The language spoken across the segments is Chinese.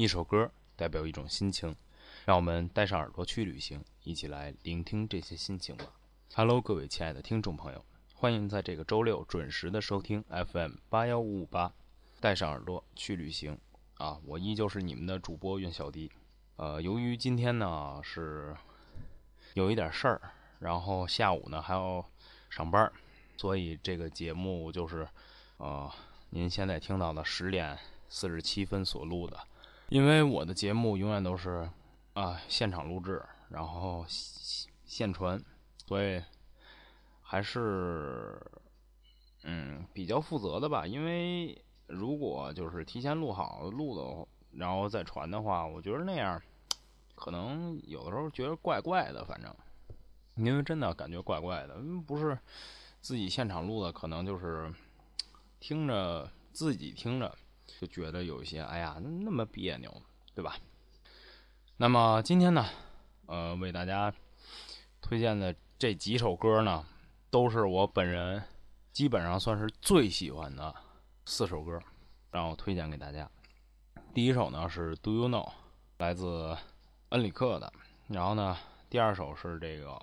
一首歌代表一种心情，让我们带上耳朵去旅行，一起来聆听这些心情吧。Hello，各位亲爱的听众朋友，欢迎在这个周六准时的收听 FM 八幺五五八，带上耳朵去旅行啊！我依旧是你们的主播苑小迪。呃，由于今天呢是有一点事儿，然后下午呢还要上班，所以这个节目就是呃您现在听到的十点四十七分所录的。因为我的节目永远都是啊现场录制，然后现传，所以还是嗯比较负责的吧。因为如果就是提前录好录的，然后再传的话，我觉得那样可能有的时候觉得怪怪的。反正因为真的感觉怪怪的，不是自己现场录的，可能就是听着自己听着。就觉得有一些，哎呀，那么别扭，对吧？那么今天呢，呃，为大家推荐的这几首歌呢，都是我本人基本上算是最喜欢的四首歌，让我推荐给大家。第一首呢是《Do You Know》，来自恩里克的。然后呢，第二首是这个《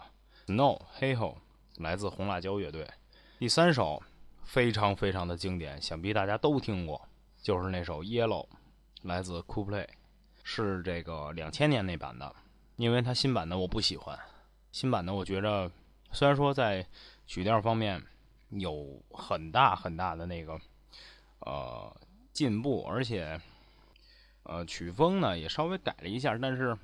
Snow Hey Ho》，来自红辣椒乐队。第三首非常非常的经典，想必大家都听过。就是那首《Yellow》，来自 Coolplay，是这个两千年那版的。因为它新版的我不喜欢，新版的我觉着虽然说在曲调方面有很大很大的那个呃进步，而且呃曲风呢也稍微改了一下，但是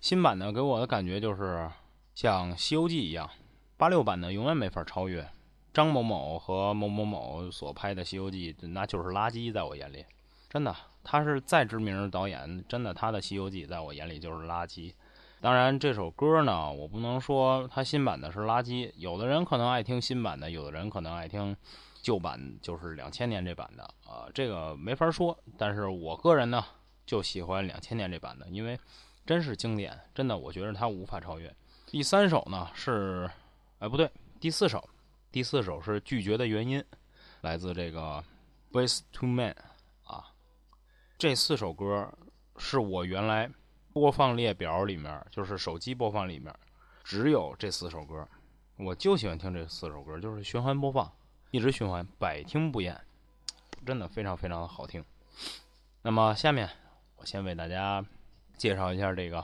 新版的给我的感觉就是像《西游记》一样，八六版的永远没法超越。张某某和某某某所拍的《西游记》，那就是垃圾，在我眼里，真的，他是再知名的导演，真的，他的《西游记》在我眼里就是垃圾。当然，这首歌呢，我不能说他新版的是垃圾，有的人可能爱听新版的，有的人可能爱听旧版，就是两千年这版的，啊，这个没法说。但是我个人呢，就喜欢两千年这版的，因为真是经典，真的，我觉得它无法超越。第三首呢是，哎，不对，第四首。第四首是拒绝的原因，来自这个《Voice to Men》啊。这四首歌是我原来播放列表里面，就是手机播放里面只有这四首歌，我就喜欢听这四首歌，就是循环播放，一直循环，百听不厌，真的非常非常的好听。那么下面我先为大家介绍一下这个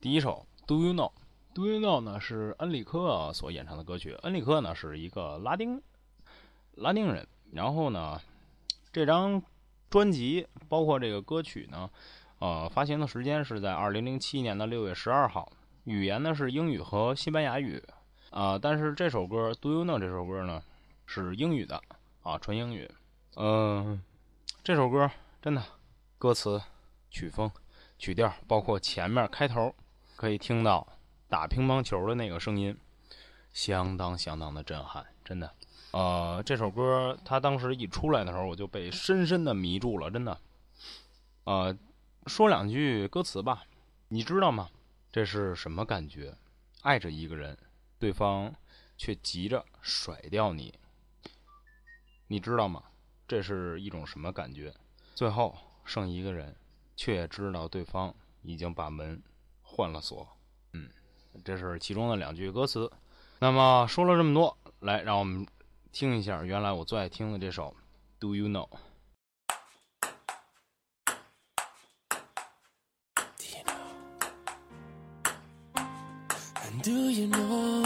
第一首《Do You Know》。Do You Know 呢是恩里克所演唱的歌曲。恩里克呢是一个拉丁拉丁人。然后呢，这张专辑包括这个歌曲呢，呃，发行的时间是在二零零七年的六月十二号。语言呢是英语和西班牙语啊。但是这首歌 Do You Know 这首歌呢是英语的啊，纯英语。嗯，这首歌真的歌词、曲风、曲调，包括前面开头可以听到。打乒乓球的那个声音，相当相当的震撼，真的。呃，这首歌它当时一出来的时候，我就被深深的迷住了，真的。呃，说两句歌词吧，你知道吗？这是什么感觉？爱着一个人，对方却急着甩掉你，你知道吗？这是一种什么感觉？最后剩一个人，却也知道对方已经把门换了锁。这是其中的两句歌词。那么说了这么多，来让我们听一下原来我最爱听的这首《Do You Know》。Do you know?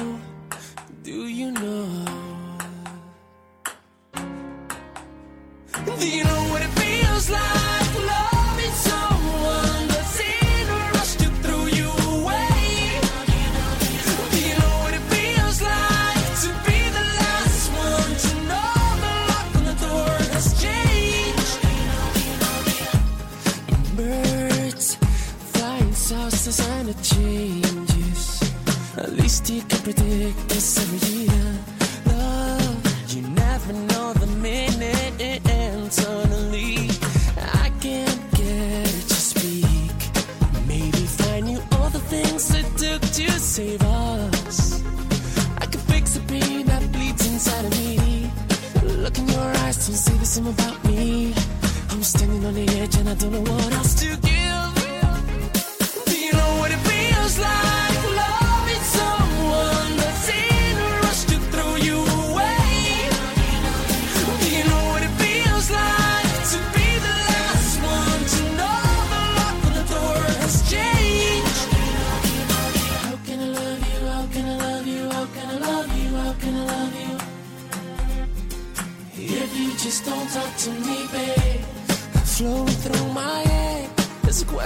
save us. I can fix the pain that bleeds inside of me. Look in your eyes to see the same about me. I'm standing on the edge and I don't know what else to give.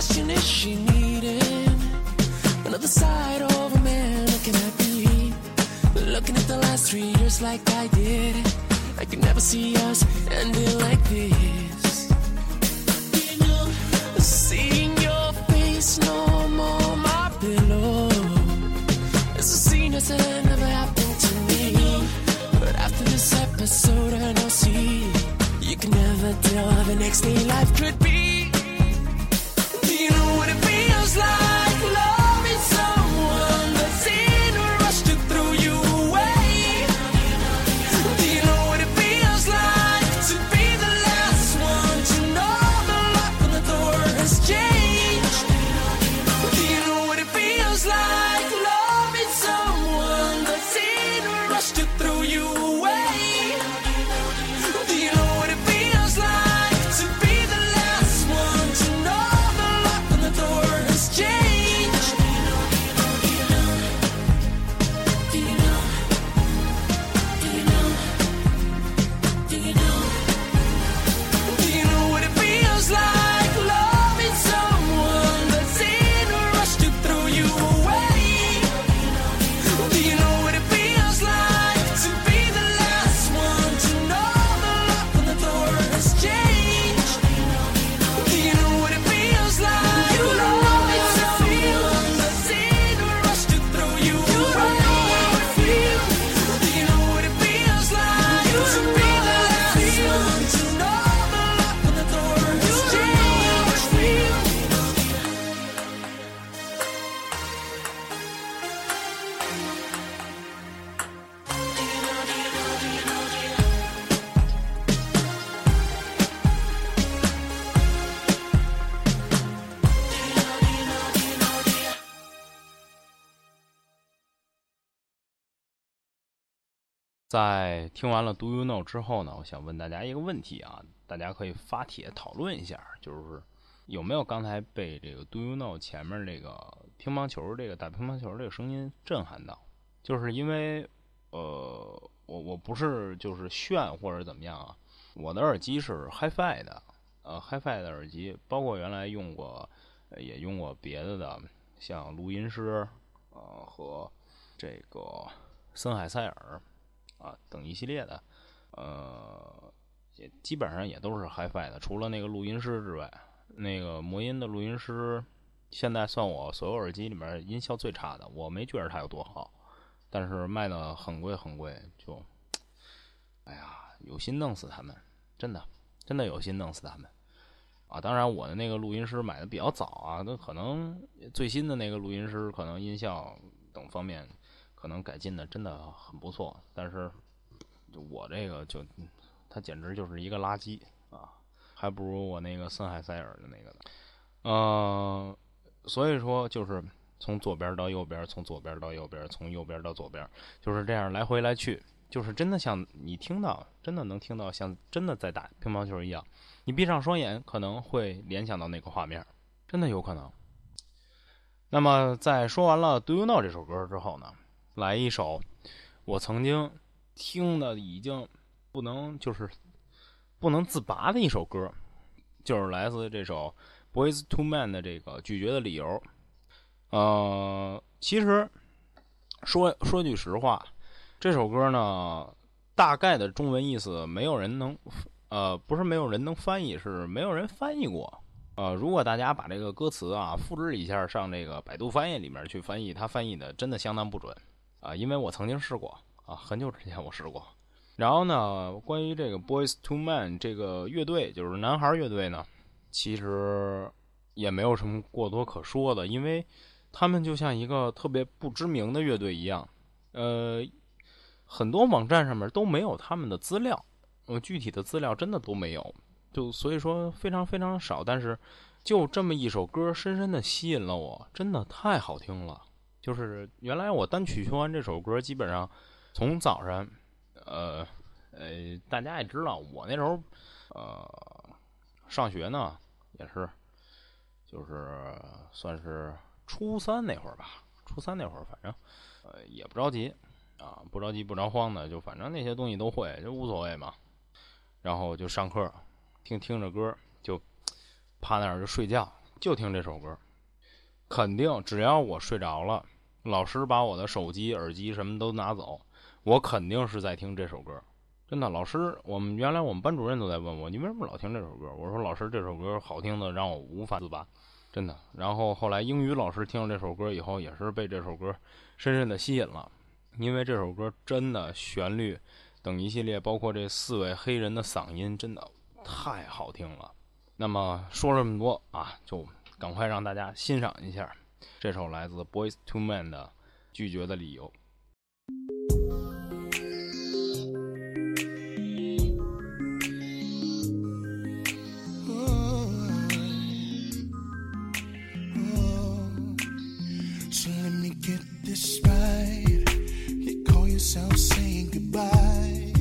Question is she needing another side of a man looking at me? Looking at the last three years like I did. I can never see us ending like this. Seeing your face no more my pillow. It's a scene that never happened to me. But after this episode, I know see you can never tell how the next day life could be. 在听完了 Do You Know 之后呢，我想问大家一个问题啊，大家可以发帖讨论一下，就是有没有刚才被这个 Do You Know 前面这个乒乓球这个打乒乓球这个声音震撼到？就是因为呃，我我不是就是炫或者怎么样啊，我的耳机是 HiFi 的，呃，HiFi 的耳机，包括原来用过，也用过别的的，像录音师，呃和这个森海塞尔。啊，等一系列的，呃，也基本上也都是 HiFi 的，除了那个录音师之外，那个魔音的录音师，现在算我所有耳机里面音效最差的，我没觉得它有多好，但是卖的很贵很贵，就，哎呀，有心弄死他们，真的，真的有心弄死他们，啊，当然我的那个录音师买的比较早啊，那可能最新的那个录音师可能音效等方面。可能改进的真的很不错，但是就我这个就，它简直就是一个垃圾啊，还不如我那个森海塞尔的那个呢。呃，所以说就是从左边到右边，从左边到右边，从右边到左边，就是这样来回来去，就是真的像你听到，真的能听到像真的在打乒乓球一样。你闭上双眼，可能会联想到那个画面，真的有可能。那么在说完了《Do You Know》这首歌之后呢？来一首我曾经听的已经不能就是不能自拔的一首歌，就是来自这首 Boys to Men 的这个拒绝的理由。呃，其实说说句实话，这首歌呢，大概的中文意思没有人能呃不是没有人能翻译，是没有人翻译过。呃，如果大家把这个歌词啊复制一下上这个百度翻译里面去翻译，它翻译的真的相当不准。啊，因为我曾经试过啊，很久之前我试过。然后呢，关于这个 Boys to Men 这个乐队，就是男孩乐队呢，其实也没有什么过多可说的，因为他们就像一个特别不知名的乐队一样，呃，很多网站上面都没有他们的资料，呃，具体的资料真的都没有，就所以说非常非常少。但是就这么一首歌，深深的吸引了我，真的太好听了。就是原来我单曲循环这首歌，基本上从早上，呃呃，大家也知道，我那时候呃上学呢，也是就是算是初三那会儿吧，初三那会儿，反正呃也不着急啊，不着急不着慌的，就反正那些东西都会，就无所谓嘛。然后就上课，听听着歌，就趴那儿就睡觉，就听这首歌，肯定只要我睡着了，老师把我的手机、耳机什么都拿走，我肯定是在听这首歌。真的，老师，我们原来我们班主任都在问我，你为什么老听这首歌？我说老师，这首歌好听的让我无法自拔，真的。然后后来英语老师听了这首歌以后，也是被这首歌深深的吸引了，因为这首歌真的旋律等一系列，包括这四位黑人的嗓音，真的太好听了。那么说这么多啊，就赶快让大家欣赏一下这首来自 Boys to Men 的《拒绝的理由》。So let me get this right. You call yourself saying goodbye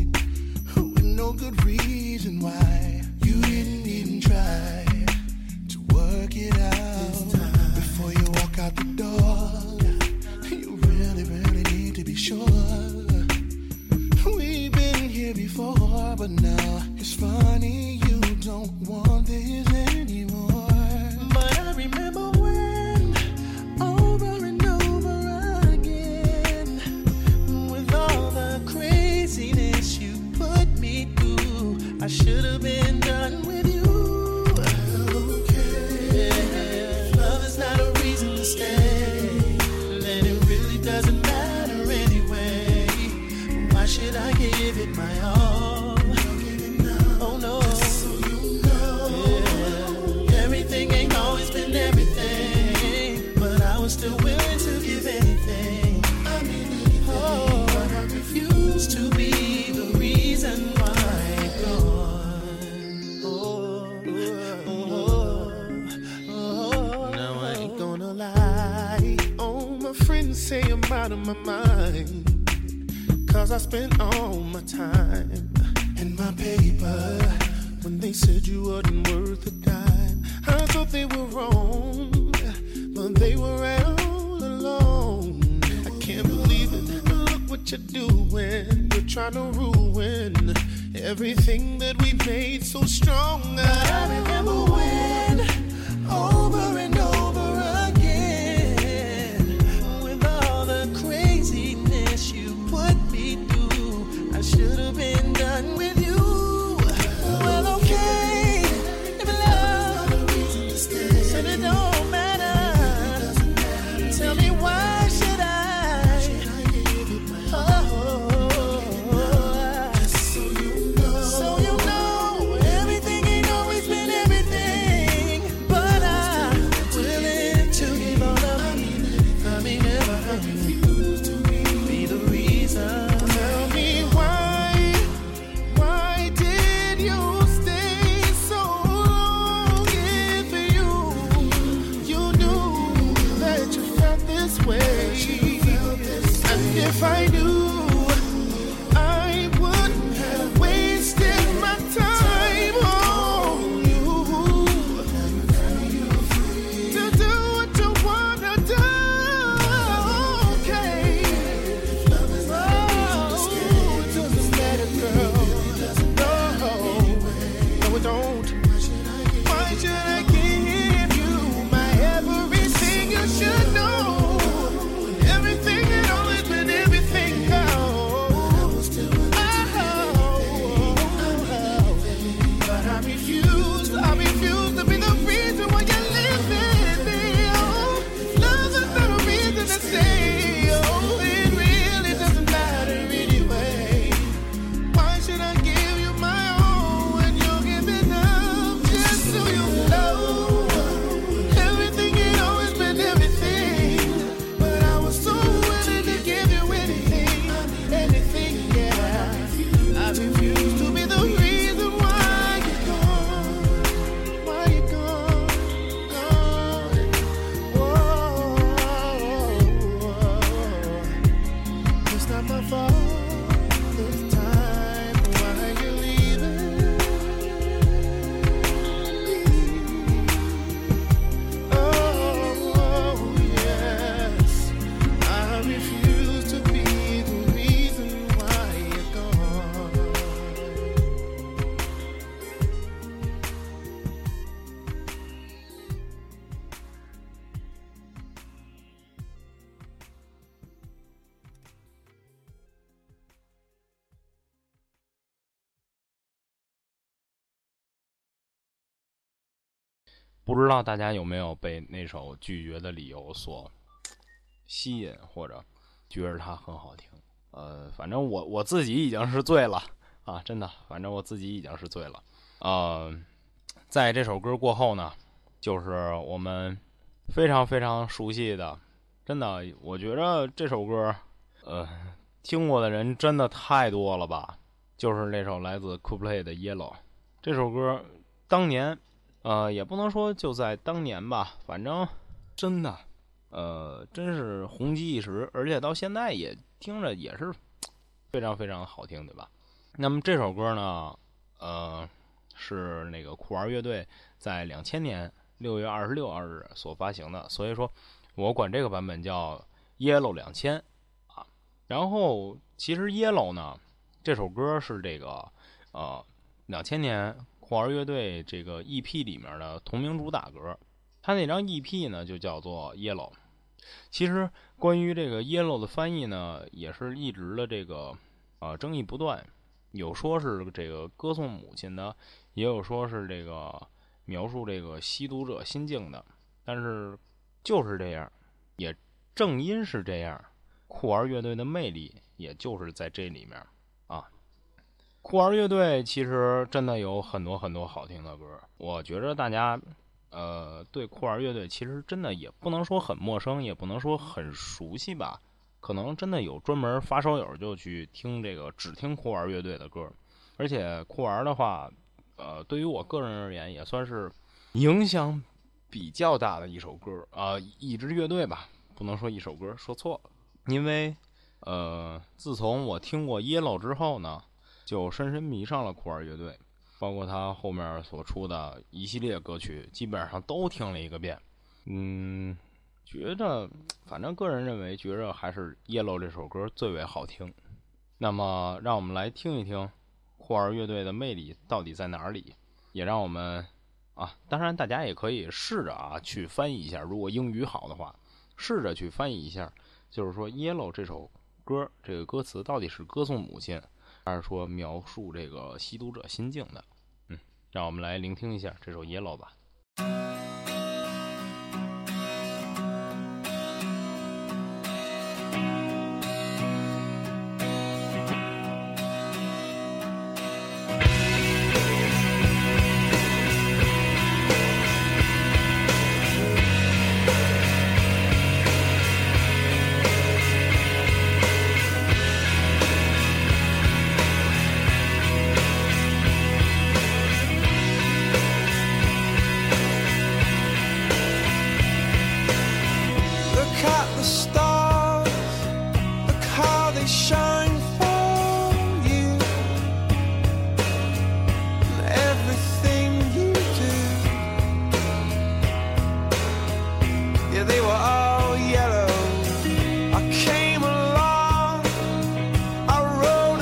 with no good reason why. You didn't out of my mind. Cause I spent all my time in my paper when they said you wasn't worth a dime. I thought they were wrong, but they were all along. I can't believe it. Look what you're doing. You're trying to ruin everything that we made so strong. I remember when over and 不知道大家有没有被那首拒绝的理由所吸引，或者觉得它很好听？呃，反正我我自己已经是醉了啊，真的，反正我自己已经是醉了。呃，在这首歌过后呢，就是我们非常非常熟悉的，真的，我觉着这首歌，呃，听过的人真的太多了吧？就是那首来自 Coldplay 的《Yellow》这首歌，当年，呃，也不能说就在当年吧，反正真的，呃，真是红极一时，而且到现在也听着也是非常非常好听，对吧？那么这首歌呢，呃，是那个酷儿乐队在两千年六月二十六日所发行的，所以说我管这个版本叫 Yellow 两千啊。然后其实 Yellow 呢。这首歌是这个，呃，两千年酷儿乐队这个 EP 里面的同名主打歌。它那张 EP 呢就叫做 Yellow。其实关于这个 Yellow 的翻译呢，也是一直的这个呃争议不断。有说是这个歌颂母亲的，也有说是这个描述这个吸毒者心境的。但是就是这样，也正因是这样，酷儿乐队的魅力也就是在这里面。酷儿乐队其实真的有很多很多好听的歌，我觉着大家，呃，对酷儿乐队其实真的也不能说很陌生，也不能说很熟悉吧。可能真的有专门发烧友就去听这个只听酷儿乐队的歌，而且酷儿的话，呃，对于我个人而言也算是影响比较大的一首歌啊，一支乐队吧，不能说一首歌，说错了。因为，呃，自从我听过 Yellow 之后呢。就深深迷上了酷儿乐队，包括他后面所出的一系列歌曲，基本上都听了一个遍。嗯，觉着反正个人认为，觉着还是《Yellow》这首歌最为好听。那么，让我们来听一听酷儿乐队的魅力到底在哪里？也让我们啊，当然大家也可以试着啊去翻译一下，如果英语好的话，试着去翻译一下，就是说《Yellow》这首歌这个歌词到底是歌颂母亲。他是说描述这个吸毒者心境的，嗯，让我们来聆听一下这首《Yellow》吧。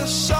the sun.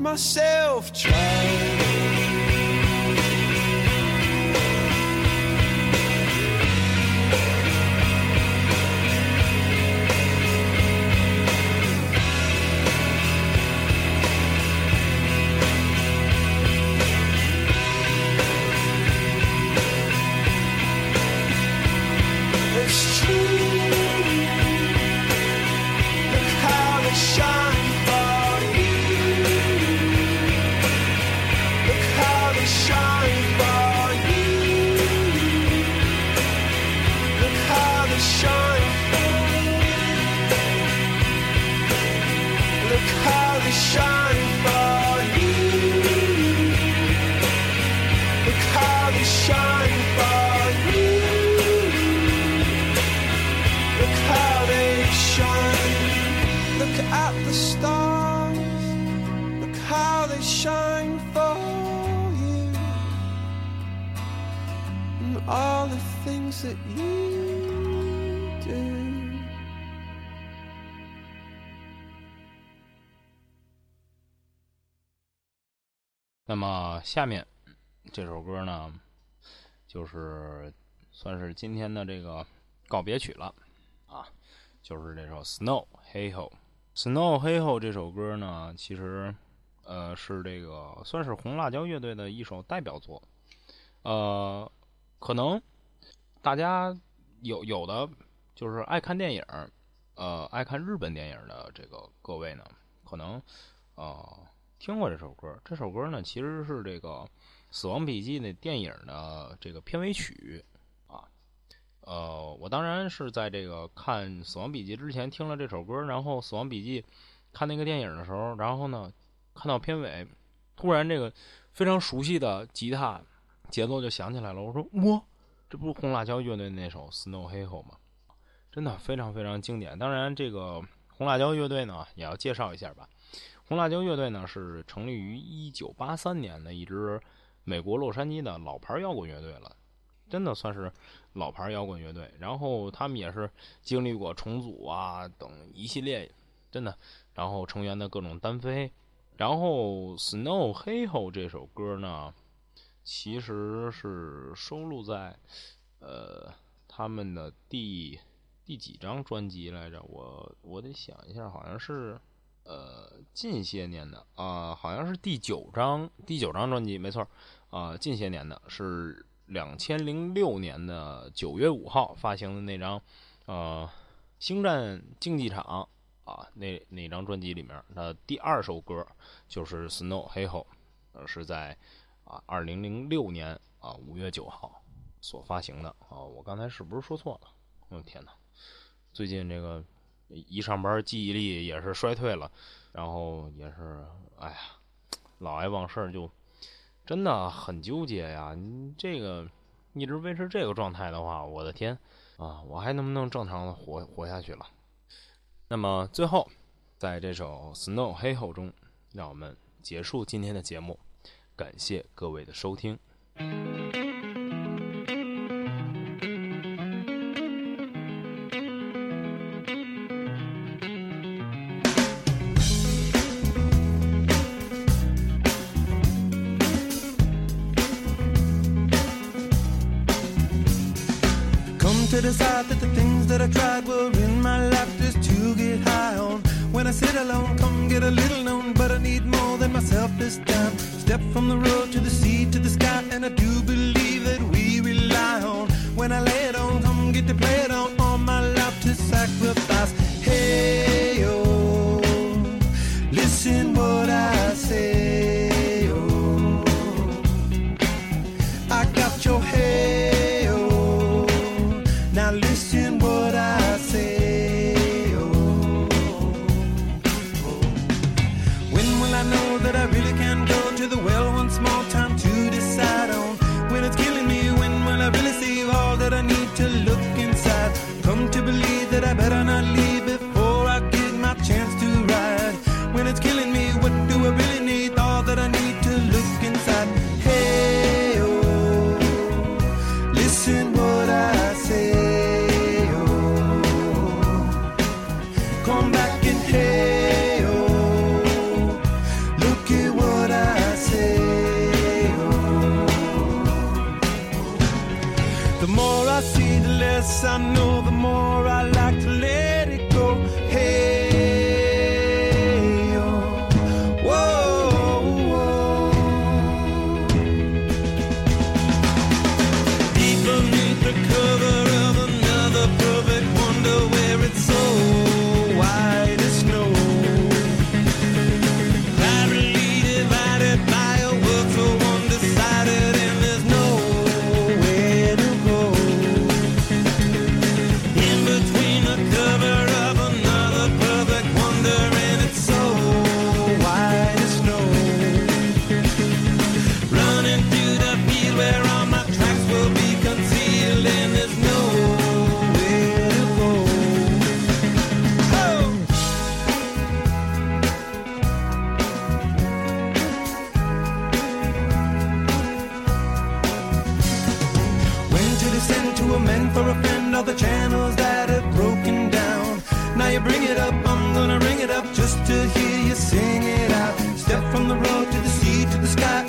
myself trying. 下面这首歌呢，就是算是今天的这个告别曲了啊，就是这首《Snow Hey Ho》。《Snow Hey Ho》这首歌呢，其实呃是这个算是红辣椒乐队的一首代表作。呃，可能大家有有的就是爱看电影，呃，爱看日本电影的这个各位呢，可能呃听过这首歌。这首歌呢，其实是这个《死亡笔记》那电影的这个片尾曲啊。呃，我当然是在这个看《死亡笔记》之前听了这首歌，然后《死亡笔记》看那个电影的时候，然后呢看到片尾，突然这个非常熟悉的吉他节奏就响起来了。我说哇，这不是红辣椒乐队那首《Snow Hey Ho》吗？真的非常非常经典。当然，这个红辣椒乐队呢，也要介绍一下吧。红辣椒乐队呢是成立于一九八三年的一支美国洛杉矶的老牌摇滚乐队了，真的算是老牌摇滚乐队。然后他们也是经历过重组啊等一系列，真的，然后成员的各种单飞。然后《Snow Hey Ho》这首歌呢，其实是收录在呃他们的第第几张专辑来着？我我得想一下，好像是呃近些年的啊、好像是第九张第九张专辑，没错啊、近些年的是两千零六年的九月五号发行的那张呃《星战竞技场》啊那那张专辑里面的第二首歌就是《Snow Hey Ho》，呃是在啊二零零六年啊五月九号所发行的啊，我刚才是不是说错了？我、天哪！最近这个一上班记忆力也是衰退了，然后也是哎呀，老爱忘事儿，就真的很纠结呀。这个一直维持这个状态的话，我的天啊，我还能不能正常的活活下去了？那么最后，在这首《Snow Hey Ho》中，让我们结束今天的节目，感谢各位的收听。Now listen what I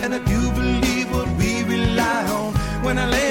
And I do believe what we rely on when I lay